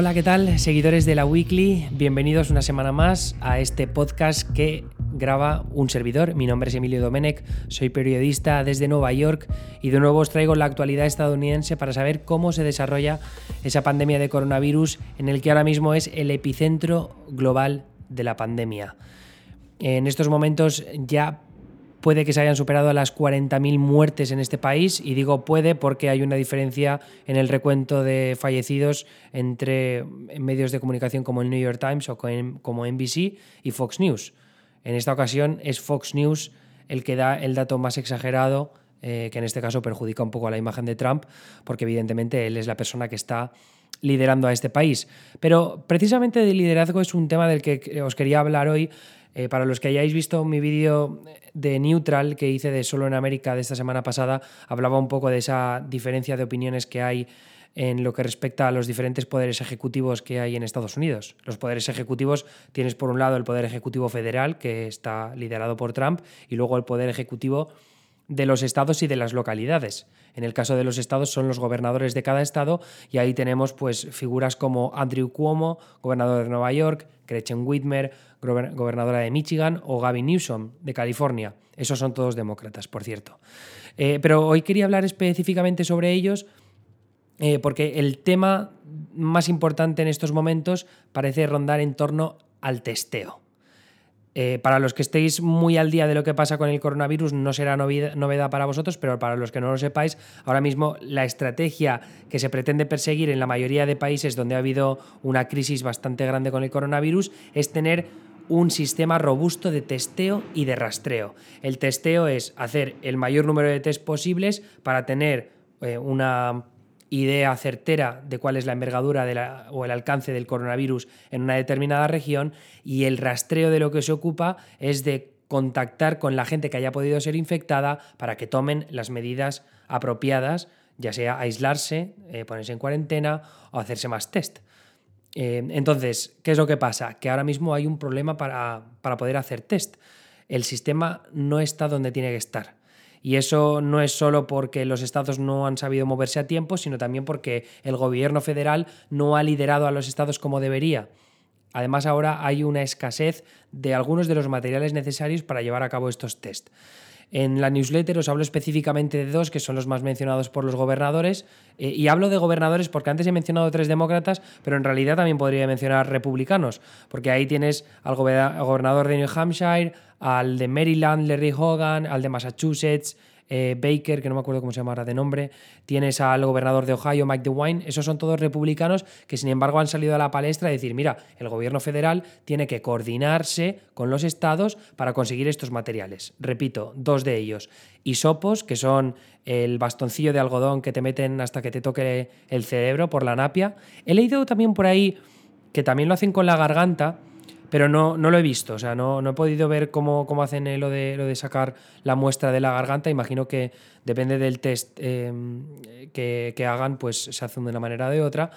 Hola, ¿qué tal? Seguidores de la Weekly, bienvenidos una semana más a este podcast que graba un servidor. Mi nombre es Emilio Domenech, soy periodista desde Nueva York y de nuevo os traigo la actualidad estadounidense para saber cómo se desarrolla esa pandemia de coronavirus en el que ahora mismo es el epicentro global de la pandemia. En estos momentos ya puede que se hayan superado las 40.000 muertes en este país y digo puede porque hay una diferencia en el recuento de fallecidos entre medios de comunicación como el New York Times o como NBC y Fox News. En esta ocasión es Fox News el que da el dato más exagerado, eh, que en este caso perjudica un poco a la imagen de Trump, porque evidentemente él es la persona que está liderando a este país. Pero precisamente de liderazgo es un tema del que os quería hablar hoy eh, para los que hayáis visto mi vídeo de Neutral que hice de Solo en América de esta semana pasada, hablaba un poco de esa diferencia de opiniones que hay en lo que respecta a los diferentes poderes ejecutivos que hay en Estados Unidos. Los poderes ejecutivos tienes por un lado el poder ejecutivo federal, que está liderado por Trump, y luego el poder ejecutivo de los estados y de las localidades. En el caso de los estados son los gobernadores de cada estado y ahí tenemos pues figuras como Andrew Cuomo, gobernador de Nueva York, Gretchen Whitmer, gobernadora de Michigan, o Gavin Newsom, de California. Esos son todos demócratas, por cierto. Eh, pero hoy quería hablar específicamente sobre ellos eh, porque el tema más importante en estos momentos parece rondar en torno al testeo. Eh, para los que estéis muy al día de lo que pasa con el coronavirus, no será novedad para vosotros, pero para los que no lo sepáis, ahora mismo la estrategia que se pretende perseguir en la mayoría de países donde ha habido una crisis bastante grande con el coronavirus es tener un sistema robusto de testeo y de rastreo. El testeo es hacer el mayor número de test posibles para tener eh, una idea certera de cuál es la envergadura o el alcance del coronavirus en una determinada región y el rastreo de lo que se ocupa es de contactar con la gente que haya podido ser infectada para que tomen las medidas apropiadas, ya sea aislarse, eh, ponerse en cuarentena o hacerse más test. Eh, entonces, ¿qué es lo que pasa? Que ahora mismo hay un problema para, para poder hacer test. El sistema no está donde tiene que estar. Y eso no es solo porque los estados no han sabido moverse a tiempo, sino también porque el gobierno federal no ha liderado a los estados como debería. Además, ahora hay una escasez de algunos de los materiales necesarios para llevar a cabo estos test. En la newsletter os hablo específicamente de dos, que son los más mencionados por los gobernadores. Eh, y hablo de gobernadores porque antes he mencionado tres demócratas, pero en realidad también podría mencionar republicanos, porque ahí tienes al gobernador de New Hampshire, al de Maryland, Larry Hogan, al de Massachusetts, eh, Baker, que no me acuerdo cómo se llama ahora de nombre, tienes al gobernador de Ohio, Mike DeWine, esos son todos republicanos que sin embargo han salido a la palestra a decir, mira, el gobierno federal tiene que coordinarse con los estados para conseguir estos materiales. Repito, dos de ellos. Isopos, que son el bastoncillo de algodón que te meten hasta que te toque el cerebro por la napia. He leído también por ahí que también lo hacen con la garganta, pero no, no lo he visto, o sea, no, no he podido ver cómo, cómo hacen lo de, lo de sacar la muestra de la garganta. Imagino que depende del test em, que, que, hagan, pues se hacen de una manera o de otra.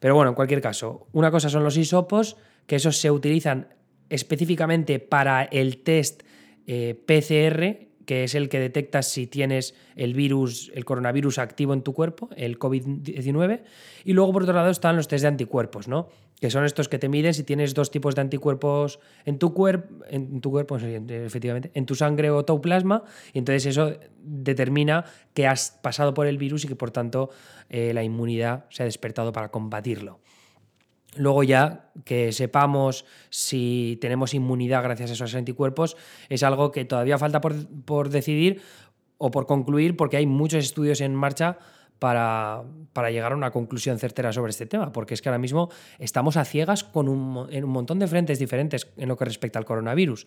Pero bueno, en cualquier caso, una cosa son los hisopos, que esos se utilizan específicamente para el test eh, PCR, que es el que detecta si tienes el virus, el coronavirus activo en tu cuerpo, el COVID-19. Y luego, por otro lado, están los test de anticuerpos, ¿no? Que son estos que te miden si tienes dos tipos de anticuerpos en tu cuerpo, en tu cuerpo, efectivamente, en tu sangre o tu plasma, y entonces eso determina que has pasado por el virus y que por tanto eh, la inmunidad se ha despertado para combatirlo. Luego ya que sepamos si tenemos inmunidad gracias a esos anticuerpos es algo que todavía falta por, decidir o por concluir porque hay muchos estudios en marcha para, llegar a una conclusión certera sobre este tema, porque es que ahora mismo estamos a ciegas con un, en un montón de frentes diferentes en lo que respecta al coronavirus.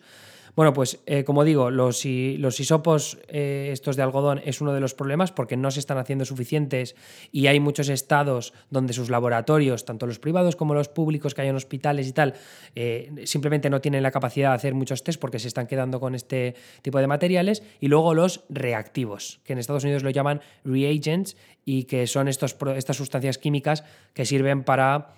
Bueno, pues eh, como digo, los, los hisopos eh, estos de algodón es uno de los problemas porque no se están haciendo suficientes y hay muchos estados donde sus laboratorios, tanto los privados como los públicos que hay en hospitales y tal, eh, simplemente no tienen la capacidad de hacer muchos test porque se están quedando con este tipo de materiales. Y luego los reactivos, que en Estados Unidos lo llaman reagents y que son estos, estas sustancias químicas que sirven para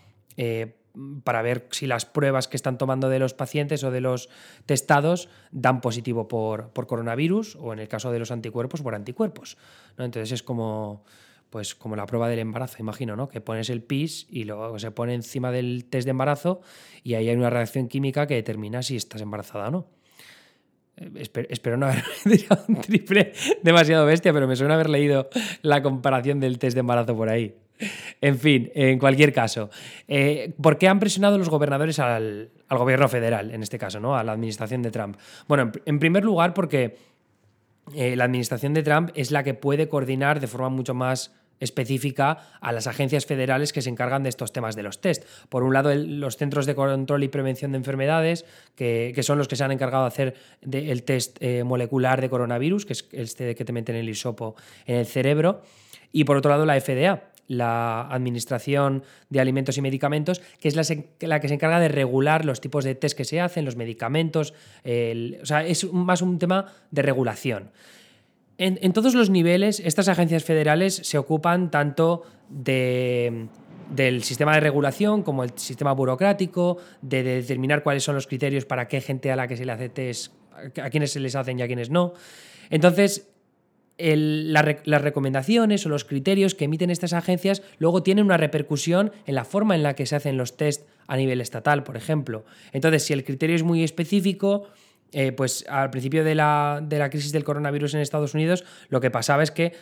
para ver si las pruebas que están tomando de los pacientes o de los testados dan positivo por, coronavirus o en el caso de los anticuerpos por anticuerpos. ¿no? Entonces es como pues como la prueba del embarazo, imagino, ¿no? Que pones el PIS y luego se pone encima del test de embarazo y ahí hay una reacción química que determina si estás embarazada o no. Eh, espero, no haber tirado triple demasiado bestia, pero me suena haber leído la comparación del test de embarazo por ahí. En fin, en cualquier caso, eh, ¿por qué han presionado los gobernadores al, gobierno federal, en este caso, ¿no? a la administración de Trump? Bueno, en primer lugar porque eh, la administración de Trump es la que puede coordinar de forma mucho más específica a las agencias federales que se encargan de estos temas de los test. Por un lado, los Centros de Control y Prevención de Enfermedades, que, son los que se han encargado de hacer el test eh, molecular de coronavirus, que es este que te meten el hisopo en el cerebro. Y por otro lado, la FDA, la Administración de Alimentos y Medicamentos, que es la, que se encarga de regular los tipos de test que se hacen, los medicamentos. o sea, es más un tema de regulación. En, todos los niveles, estas agencias federales se ocupan tanto del sistema de regulación como el sistema burocrático, de, determinar cuáles son los criterios para qué gente a la que se le hace test, a quienes se les hacen y a quienes no. Entonces, las recomendaciones o los criterios que emiten estas agencias luego tienen una repercusión en la forma en la que se hacen los test a nivel estatal, por ejemplo. Entonces, si el criterio es muy específico, eh, pues al principio de la, de la, crisis del coronavirus en Estados Unidos, lo que pasaba es que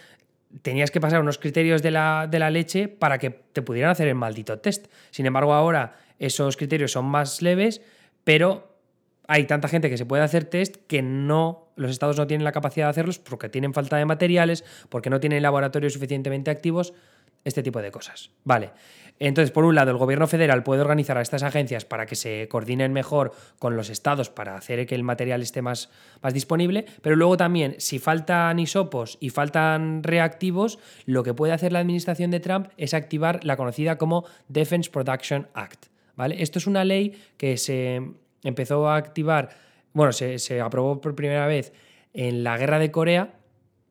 tenías que pasar unos criterios de la, de la leche para que te pudieran hacer el maldito test. Sin embargo, ahora esos criterios son más leves, pero hay tanta gente que se puede hacer test que no los estados no tienen la capacidad de hacerlos porque tienen falta de materiales, porque no tienen laboratorios suficientemente activos, este tipo de cosas. Vale. Entonces, por un lado, el gobierno federal puede organizar a estas agencias para que se coordinen mejor con los estados para hacer que el material esté más, más disponible, pero luego también, si faltan isopos y faltan reactivos, lo que puede hacer la administración de Trump es activar la conocida como Defense Production Act. ¿Vale? Esto es una ley que se empezó a activar, bueno, se, aprobó por primera vez en la guerra de Corea.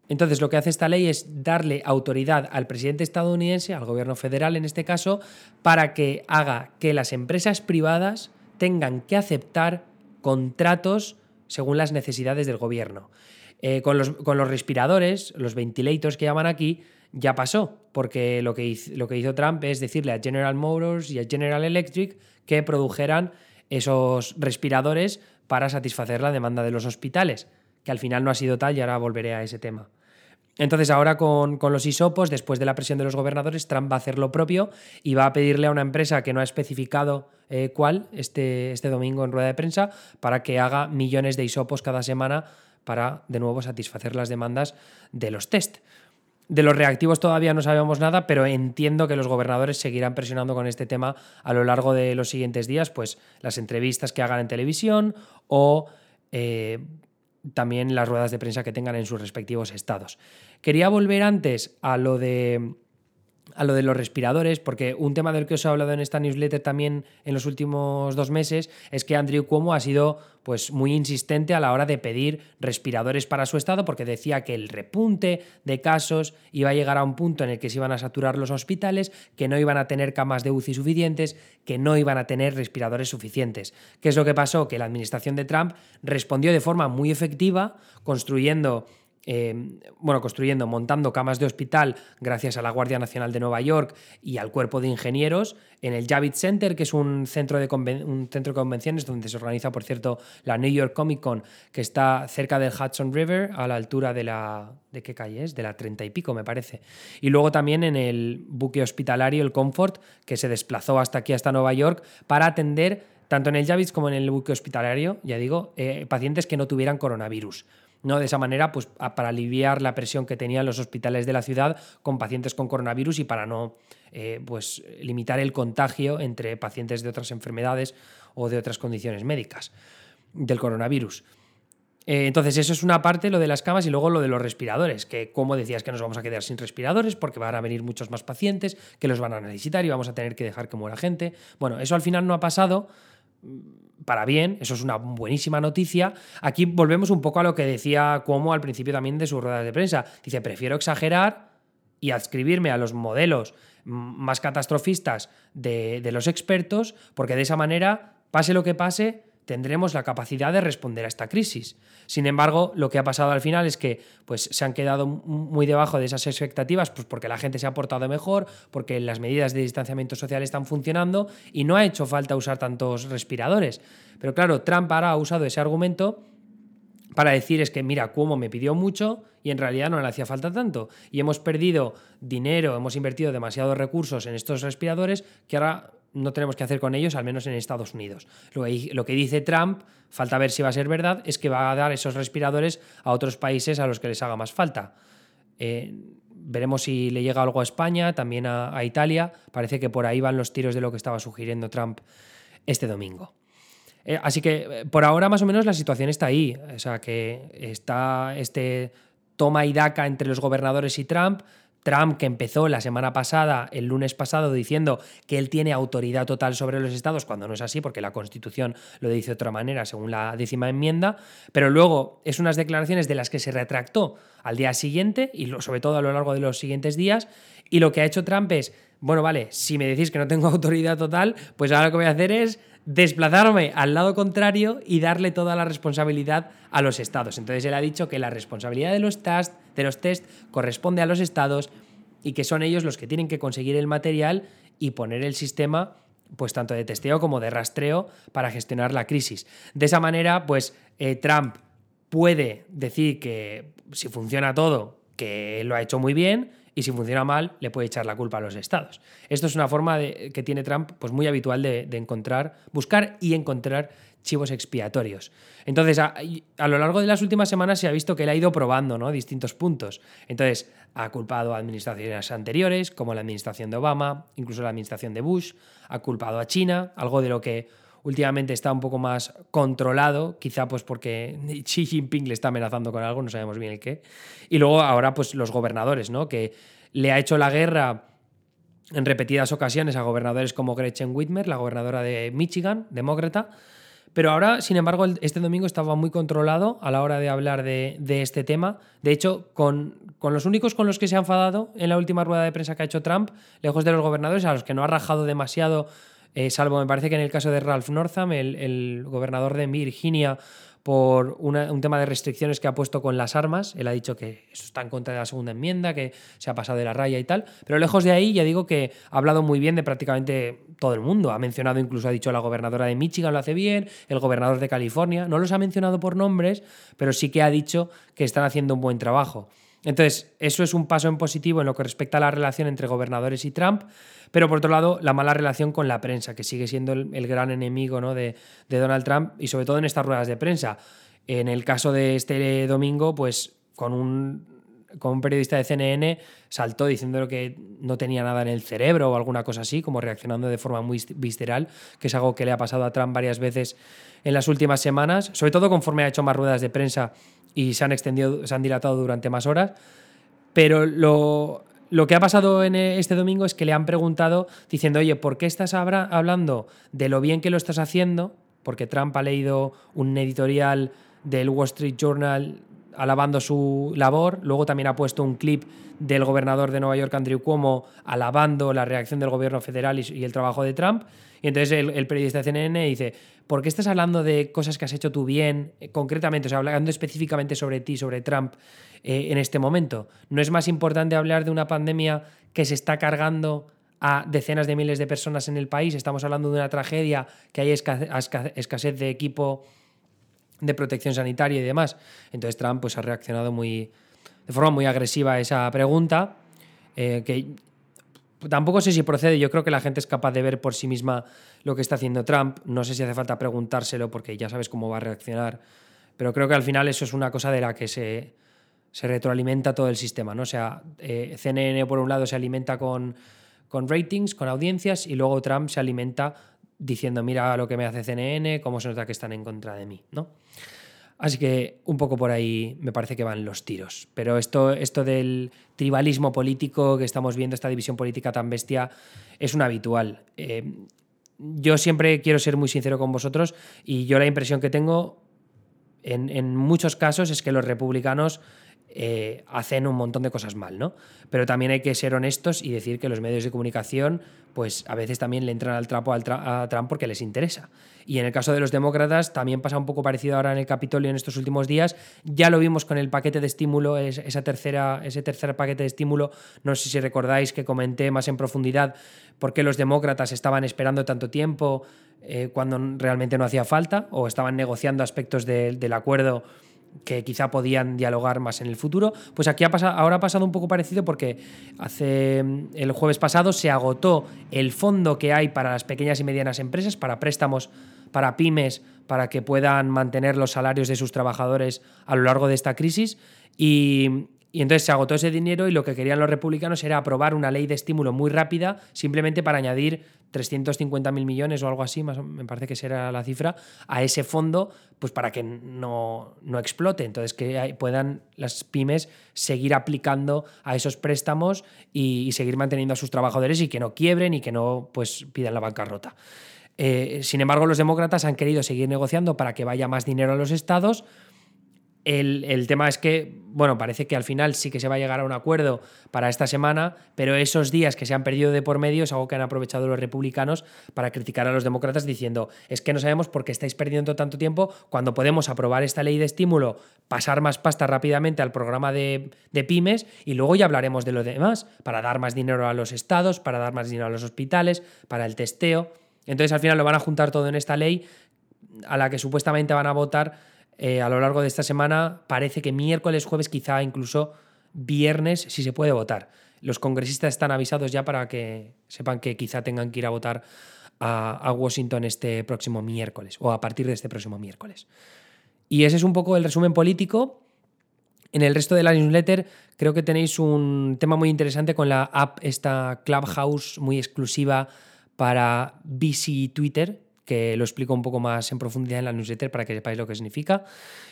Entonces, lo que hace esta ley es darle autoridad al presidente estadounidense, al gobierno federal en este caso, para que haga que las empresas privadas tengan que aceptar contratos según las necesidades del gobierno. Eh, con, los, con, los, respiradores, los ventilators que llaman aquí, ya pasó, porque lo que, lo que hizo Trump es decirle a General Motors y a General Electric que produjeran esos respiradores para satisfacer la demanda de los hospitales, que al final no ha sido tal y ahora volveré a ese tema. Entonces ahora con, los isopos, después de la presión de los gobernadores, Trump va a hacer lo propio y va a pedirle a una empresa que no ha especificado eh, cuál este, este domingo en rueda de prensa para que haga millones de isopos cada semana para de nuevo satisfacer las demandas de los test. De los reactivos todavía no sabemos nada, pero entiendo que los gobernadores seguirán presionando con este tema a lo largo de los siguientes días, pues las entrevistas que hagan en televisión o eh, también las ruedas de prensa que tengan en sus respectivos estados. Quería volver antes a lo de a lo de los respiradores, porque un tema del que os he hablado en esta newsletter también en los últimos dos meses es que Andrew Cuomo ha sido pues, muy insistente a la hora de pedir respiradores para su estado, porque decía que el repunte de casos iba a llegar a un punto en el que se iban a saturar los hospitales, que no iban a tener camas de UCI suficientes, que no iban a tener respiradores suficientes. ¿Qué es lo que pasó? Que la administración de Trump respondió de forma muy efectiva, construyendo Em, bueno, construyendo, montando camas de hospital gracias a la Guardia Nacional de Nueva York y al cuerpo de ingenieros en el Javits Center, que es un centro, de un centro convenciones donde se organiza, por cierto, la New York Comic Con, que está cerca del Hudson River, a la altura de la... ¿De qué calle es? De la treinta y pico, me parece. Y luego también en el buque hospitalario, el Comfort, que se desplazó hasta aquí, hasta Nueva York, para atender tanto en el Javits como en el buque hospitalario, ya digo, eh, pacientes que no tuvieran coronavirus. ¿No? De esa manera, pues para aliviar la presión que tenían los hospitales de la ciudad con pacientes con coronavirus y para no eh, pues, limitar el contagio entre pacientes de otras enfermedades o de otras condiciones médicas del coronavirus. Eh, entonces, eso es una parte, lo de las camas, y luego lo de los respiradores, que como decías que nos vamos a quedar sin respiradores porque van a venir muchos más pacientes que los van a necesitar y vamos a tener que dejar que muera gente. Bueno, eso al final no ha pasado para bien, eso es una buenísima noticia. Aquí volvemos un poco a lo que decía Cuomo al principio también de sus ruedas de prensa. Dice, prefiero exagerar y adscribirme a los modelos más catastrofistas de, los expertos, porque de esa manera, pase lo que pase, tendremos la capacidad de responder a esta crisis. Sin embargo, lo que ha pasado al final es que pues, se han quedado muy debajo de esas expectativas pues, porque la gente se ha portado mejor, porque las medidas de distanciamiento social están funcionando y no ha hecho falta usar tantos respiradores. Pero claro, Trump ahora ha usado ese argumento para decir es que mira, Cuomo me pidió mucho y en realidad no le hacía falta tanto. Y hemos perdido dinero, hemos invertido demasiados recursos en estos respiradores que ahora no tenemos que hacer con ellos, al menos en Estados Unidos. Lo que, dice Trump, falta ver si va a ser verdad, es que va a dar esos respiradores a otros países a los que les haga más falta. Eh, veremos si le llega algo a España, también a Italia. Parece que por ahí van los tiros de lo que estaba sugiriendo Trump este domingo. Eh, así que eh, por ahora más o menos la situación está ahí. O sea, que está este toma y daca entre los gobernadores y Trump. Trump, que empezó la semana pasada, el lunes pasado, diciendo que él tiene autoridad total sobre los estados, cuando no es así, porque la Constitución lo dice de otra manera, según la décima enmienda, pero luego es unas declaraciones de las que se retractó al día siguiente y sobre todo a lo largo de los siguientes días, y lo que ha hecho Trump es, bueno, vale, si me decís que no tengo autoridad total, pues ahora lo que voy a hacer es desplazarme al lado contrario y darle toda la responsabilidad a los estados. Entonces él ha dicho que la responsabilidad de los, test, de los test corresponde a los estados y que son ellos los que tienen que conseguir el material y poner el sistema pues tanto de testeo como de rastreo para gestionar la crisis. De esa manera, pues eh, Trump puede decir que si funciona todo, que lo ha hecho muy bien, y si funciona mal, le puede echar la culpa a los estados. Esto es una forma de, que tiene Trump pues muy habitual de, encontrar, buscar y encontrar chivos expiatorios. Entonces, a, lo largo de las últimas semanas se ha visto que él ha ido probando ¿no? distintos puntos. Entonces, ha culpado a administraciones anteriores, como la administración de Obama, incluso la administración de Bush, ha culpado a China, algo de lo que últimamente está un poco más controlado, quizá pues porque Xi Jinping le está amenazando con algo, no sabemos bien el qué. Y luego ahora pues los gobernadores, ¿no? Que le ha hecho la guerra en repetidas ocasiones a gobernadores como Gretchen Whitmer, la gobernadora de Michigan, demócrata. Pero ahora, sin embargo, este domingo estaba muy controlado a la hora de hablar de, este tema. De hecho, con, con, los únicos con los que se ha enfadado en la última rueda de prensa que ha hecho Trump, lejos de los gobernadores, a los que no ha rajado demasiado eh, salvo me parece que en el caso de Ralph Northam, el, gobernador de Virginia, por un tema de restricciones que ha puesto con las armas. Él ha dicho que eso está en contra de la segunda enmienda, que se ha pasado de la raya y tal. Pero lejos de ahí, ya digo que ha hablado muy bien de prácticamente todo el mundo. Ha mencionado, incluso ha dicho la gobernadora de Michigan lo hace bien, el gobernador de California. No los ha mencionado por nombres, pero sí que ha dicho que están haciendo un buen trabajo. Entonces, eso es un paso en positivo en lo que respecta a la relación entre gobernadores y Trump, pero por otro lado, la mala relación con la prensa, que sigue siendo el, gran enemigo ¿no? de, Donald Trump y sobre todo en estas ruedas de prensa. En el caso de este domingo, pues con un, con periodista de CNN saltó diciendo que no tenía nada en el cerebro o alguna cosa así, como reaccionando de forma muy visceral, que es algo que le ha pasado a Trump varias veces en las últimas semanas, sobre todo conforme ha hecho más ruedas de prensa y se han extendido, se han dilatado durante más horas. Pero lo, que ha pasado en este domingo es que le han preguntado diciendo, oye, ¿por qué estás hablando de lo bien que lo estás haciendo? Porque Trump ha leído un editorial del Wall Street Journal alabando su labor. Luego también ha puesto un clip del gobernador de Nueva York, Andrew Cuomo, alabando la reacción del gobierno federal y, el trabajo de Trump. Y entonces el, periodista de CNN dice, ¿por qué estás hablando de cosas que has hecho tú bien, eh, concretamente, o sea, hablando específicamente sobre ti, sobre Trump, eh, en este momento? ¿No es más importante hablar de una pandemia que se está cargando a decenas de miles de personas en el país? Estamos hablando de una tragedia, que hay escasez de equipo de protección sanitaria y demás. Entonces Trump pues, ha reaccionado muy, de forma muy agresiva a esa pregunta, eh, que tampoco sé si procede, yo creo que la gente es capaz de ver por sí misma lo que está haciendo Trump, no sé si hace falta preguntárselo porque ya sabes cómo va a reaccionar, pero creo que al final eso es una cosa de la que se, se retroalimenta todo el sistema, ¿no? Sea, eh, CNN por un lado se alimenta con, con ratings, con audiencias, y luego Trump se alimenta diciendo, mira lo que me hace CNN, cómo se nota que están en contra de mí, ¿no? Así que un poco por ahí me parece que van los tiros. Pero esto, esto del tribalismo político que estamos viendo, esta división política tan bestia, es un habitual. Eh, yo siempre quiero ser muy sincero con vosotros y yo la impresión que tengo en, en muchos casos es que los republicanos eh, hacen un montón de cosas mal, ¿no? Pero también hay que ser honestos y decir que los medios de comunicación, pues a veces también le entran al trapo a Trump porque les interesa. Y en el caso de los demócratas también pasa un poco parecido ahora en el Capitolio en estos últimos días. Ya lo vimos con el paquete de estímulo, esa tercera, ese tercer paquete de estímulo. No sé si recordáis que comenté más en profundidad por qué los demócratas estaban esperando tanto tiempo eh, cuando realmente no hacía falta o estaban negociando aspectos del acuerdo que quizá podían dialogar más en el futuro. Pues aquí ha pasado, ahora ha pasado un poco parecido porque hace el jueves pasado se agotó el fondo que hay para las pequeñas y medianas empresas, para préstamos para pymes, para que puedan mantener los salarios de sus trabajadores a lo largo de esta crisis. Y, y entonces se agotó ese dinero y lo que querían los republicanos era aprobar una ley de estímulo muy rápida, simplemente para añadir 350.000 millones o algo así, más, me parece que será la cifra, a ese fondo, pues para que no, no explote. Entonces que puedan las pymes seguir aplicando a esos préstamos y, seguir manteniendo a sus trabajadores y que no quiebren y que no pues, pidan la bancarrota. Eh, sin embargo, los demócratas han querido seguir negociando para que vaya más dinero a los estados el, tema es que, bueno, parece que al final sí que se va a llegar a un acuerdo para esta semana, pero esos días que se han perdido de por medio es algo que han aprovechado los republicanos para criticar a los demócratas diciendo, es que no sabemos por qué estáis perdiendo tanto tiempo cuando podemos aprobar esta ley de estímulo, pasar más pasta rápidamente al programa de, de pymes y luego ya hablaremos de lo demás, para dar más dinero a los estados, para dar más dinero a los hospitales, para el testeo. Entonces al final lo van a juntar todo en esta ley a la que supuestamente van a votar eh, a lo largo de esta semana. Parece que miércoles, jueves, quizá incluso viernes, si se puede votar. Los congresistas están avisados ya para que sepan que quizá tengan que ir a votar a, Washington este próximo miércoles o a partir de este próximo miércoles. Y ese es un poco el resumen político. En el resto de la newsletter creo que tenéis un tema muy interesante con la app, esta Clubhouse muy exclusiva para VC Twitter, que lo explico un poco más en profundidad en la newsletter para que sepáis lo que significa.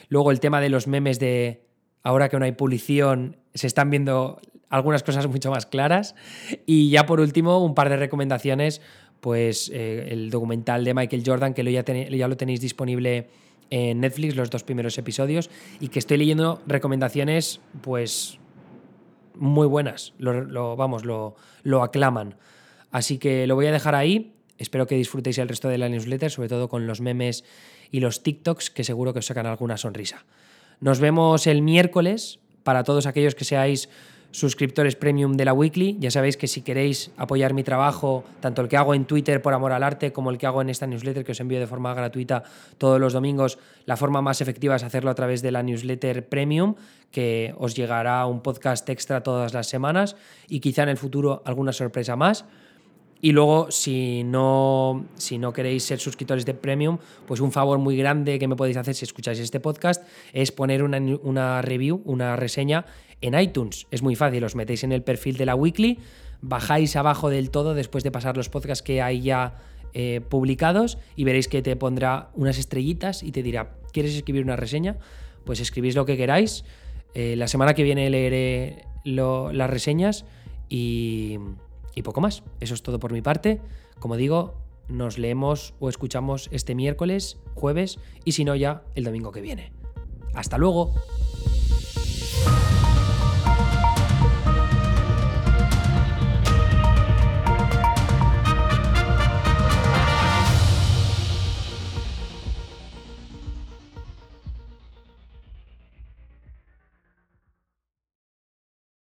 Luego el tema de los memes de ahora que no hay publicidad, se están viendo algunas cosas mucho más claras. Y ya por último, un par de recomendaciones, pues eh, el documental de Michael Jordan, que lo ya, ya lo tenéis disponible en Netflix, los dos primeros episodios, y que estoy leyendo recomendaciones, pues muy buenas, lo, vamos, lo, lo aclaman. Así que lo voy a dejar ahí Espero que disfrutéis el resto de la newsletter, sobre todo con los memes y los TikToks, que seguro que os sacan alguna sonrisa. Nos vemos el miércoles para todos aquellos que seáis suscriptores premium de la weekly. Ya sabéis que si queréis apoyar mi trabajo, tanto el que hago en Twitter por amor al arte como el que hago en esta newsletter que os envío de forma gratuita todos los domingos, la forma más efectiva es hacerlo a través de la newsletter premium, que os llegará un podcast extra todas las semanas y quizá en el futuro alguna sorpresa más. Y luego, si no, si no queréis ser suscriptores de Premium, pues un favor muy grande que me podéis hacer si escucháis este podcast es poner una, una review, una reseña en iTunes. Es muy fácil, os metéis en el perfil de la Weekly, bajáis abajo del todo después de pasar los podcasts que hay ya eh, publicados y veréis que te pondrá unas estrellitas y te dirá, ¿quieres escribir una reseña? Pues escribís lo que queráis. Eh, la semana que viene leeré las reseñas y y poco más. Eso es todo por mi parte. Como digo, nos leemos o escuchamos este miércoles, jueves y si no ya el domingo que viene. Hasta luego.